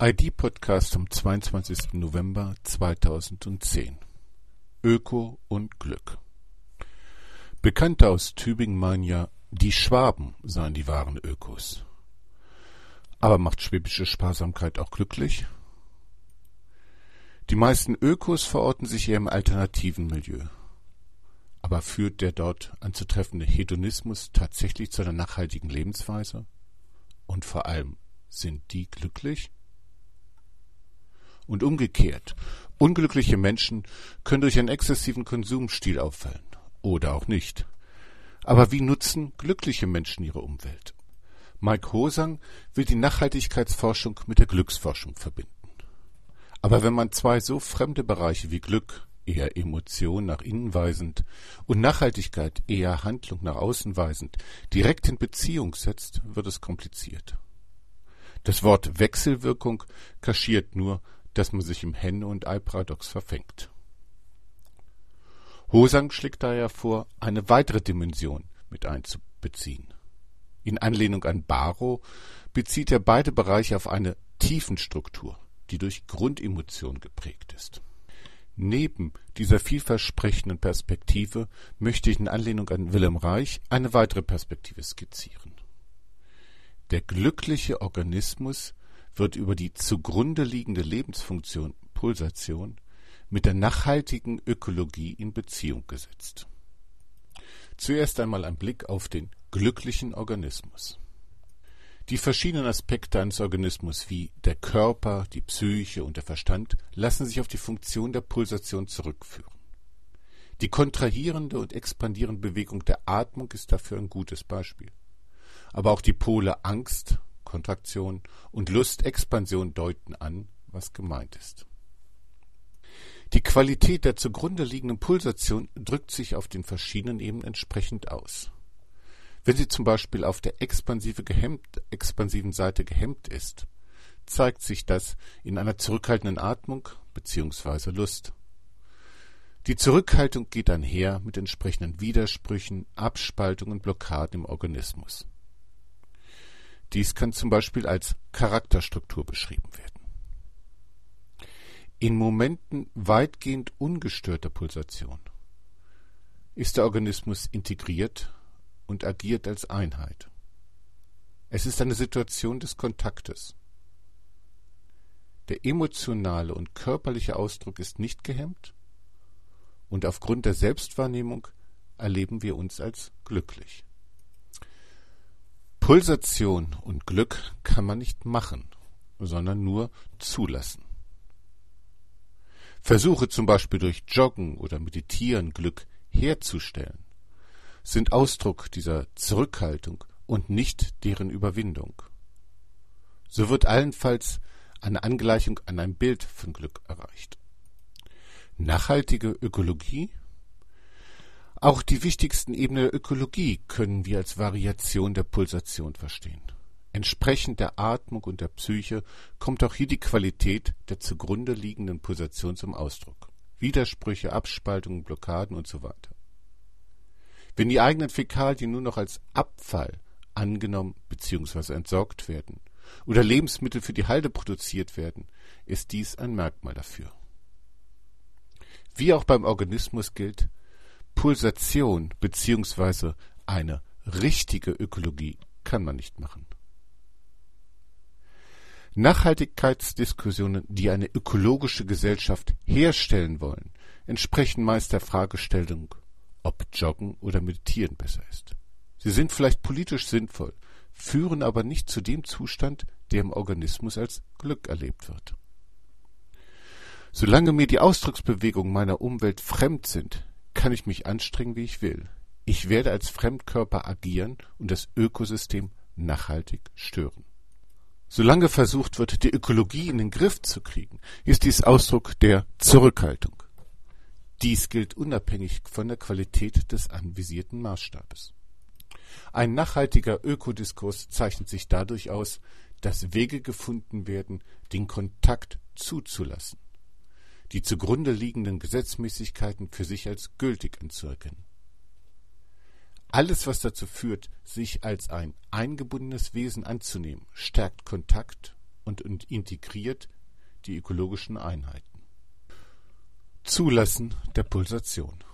ID-Podcast vom 22. November 2010. Öko und Glück. Bekannte aus Tübingen meinen ja, die Schwaben seien die wahren Ökos. Aber macht schwäbische Sparsamkeit auch glücklich? Die meisten Ökos verorten sich eher im alternativen Milieu. Aber führt der dort anzutreffende Hedonismus tatsächlich zu einer nachhaltigen Lebensweise? Und vor allem, sind die glücklich? Und umgekehrt, unglückliche Menschen können durch einen exzessiven Konsumstil auffallen. Oder auch nicht. Aber wie nutzen glückliche Menschen ihre Umwelt? Mike Hosang will die Nachhaltigkeitsforschung mit der Glücksforschung verbinden. Aber wenn man zwei so fremde Bereiche wie Glück, eher Emotion nach innen weisend, und Nachhaltigkeit, eher Handlung nach außen weisend, direkt in Beziehung setzt, wird es kompliziert. Das Wort Wechselwirkung kaschiert nur, dass man sich im Henne- und Ei-Paradox verfängt. Hosang schlägt daher vor, eine weitere Dimension mit einzubeziehen. In Anlehnung an Barrow bezieht er beide Bereiche auf eine Tiefenstruktur, die durch Grundemotion geprägt ist. Neben dieser vielversprechenden Perspektive möchte ich in Anlehnung an Wilhelm Reich eine weitere Perspektive skizzieren. Der glückliche Organismus wird über die zugrunde liegende Lebensfunktion Pulsation mit der nachhaltigen Ökologie in Beziehung gesetzt. Zuerst einmal ein Blick auf den glücklichen Organismus. Die verschiedenen Aspekte eines Organismus wie der Körper, die Psyche und der Verstand lassen sich auf die Funktion der Pulsation zurückführen. Die kontrahierende und expandierende Bewegung der Atmung ist dafür ein gutes Beispiel. Aber auch die Pole Angst, Kontraktion und Lustexpansion deuten an, was gemeint ist. Die Qualität der zugrunde liegenden Pulsation drückt sich auf den verschiedenen Ebenen entsprechend aus. Wenn sie zum Beispiel auf der expansive gehemmt, expansiven Seite gehemmt ist, zeigt sich das in einer zurückhaltenden Atmung bzw. Lust. Die Zurückhaltung geht einher mit entsprechenden Widersprüchen, Abspaltungen, Blockaden im Organismus. Dies kann zum Beispiel als Charakterstruktur beschrieben werden. In Momenten weitgehend ungestörter Pulsation ist der Organismus integriert und agiert als Einheit. Es ist eine Situation des Kontaktes. Der emotionale und körperliche Ausdruck ist nicht gehemmt und aufgrund der Selbstwahrnehmung erleben wir uns als glücklich. Pulsation und Glück kann man nicht machen, sondern nur zulassen. Versuche zum Beispiel durch Joggen oder Meditieren Glück herzustellen, sind Ausdruck dieser Zurückhaltung und nicht deren Überwindung. So wird allenfalls eine Angleichung an ein Bild von Glück erreicht. Nachhaltige Ökologie auch die wichtigsten Ebenen der Ökologie können wir als Variation der Pulsation verstehen. Entsprechend der Atmung und der Psyche kommt auch hier die Qualität der zugrunde liegenden Pulsation zum Ausdruck. Widersprüche, Abspaltungen, Blockaden und so weiter. Wenn die eigenen Fäkalien nur noch als Abfall angenommen bzw. entsorgt werden oder Lebensmittel für die Halde produziert werden, ist dies ein Merkmal dafür. Wie auch beim Organismus gilt, Pulsation beziehungsweise eine richtige Ökologie kann man nicht machen. Nachhaltigkeitsdiskussionen, die eine ökologische Gesellschaft herstellen wollen, entsprechen meist der Fragestellung, ob Joggen oder Meditieren besser ist. Sie sind vielleicht politisch sinnvoll, führen aber nicht zu dem Zustand, der im Organismus als Glück erlebt wird. Solange mir die Ausdrucksbewegungen meiner Umwelt fremd sind, kann ich mich anstrengen, wie ich will. Ich werde als Fremdkörper agieren und das Ökosystem nachhaltig stören. Solange versucht wird, die Ökologie in den Griff zu kriegen, ist dies Ausdruck der Zurückhaltung. Dies gilt unabhängig von der Qualität des anvisierten Maßstabes. Ein nachhaltiger Ökodiskurs zeichnet sich dadurch aus, dass Wege gefunden werden, den Kontakt zuzulassen die zugrunde liegenden Gesetzmäßigkeiten für sich als gültig anzuerkennen. Alles, was dazu führt, sich als ein eingebundenes Wesen anzunehmen, stärkt Kontakt und integriert die ökologischen Einheiten. Zulassen der Pulsation.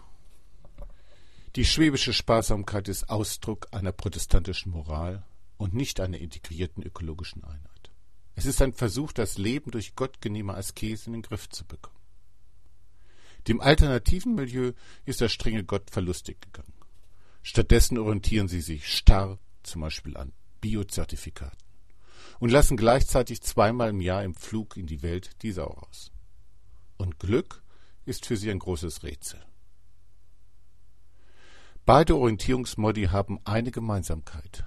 Die schwäbische Sparsamkeit ist Ausdruck einer protestantischen Moral und nicht einer integrierten ökologischen Einheit. Es ist ein Versuch, das Leben durch gottgenehme Askese in den Griff zu bekommen. Dem alternativen Milieu ist der strenge Gott verlustig gegangen. Stattdessen orientieren sie sich starr zum Beispiel an Biozertifikaten und lassen gleichzeitig zweimal im Jahr im Flug in die Welt die Sau raus. Und Glück ist für sie ein großes Rätsel. Beide Orientierungsmodi haben eine Gemeinsamkeit.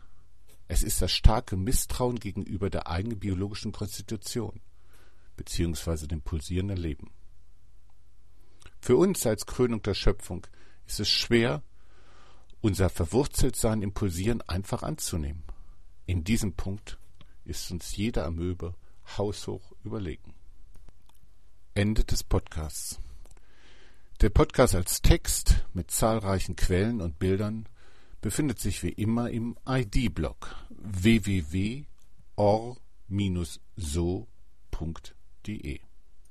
Es ist das starke Misstrauen gegenüber der eigenen biologischen Konstitution beziehungsweise dem pulsierenden Leben. Für uns als Krönung der Schöpfung ist es schwer, unser Verwurzeltsein im Pulsieren einfach anzunehmen. In diesem Punkt ist uns jeder Amöbe haushoch überlegen. Ende des Podcasts. Der Podcast als Text mit zahlreichen Quellen und Bildern befindet sich wie immer im ID-Blog www.or-so.de.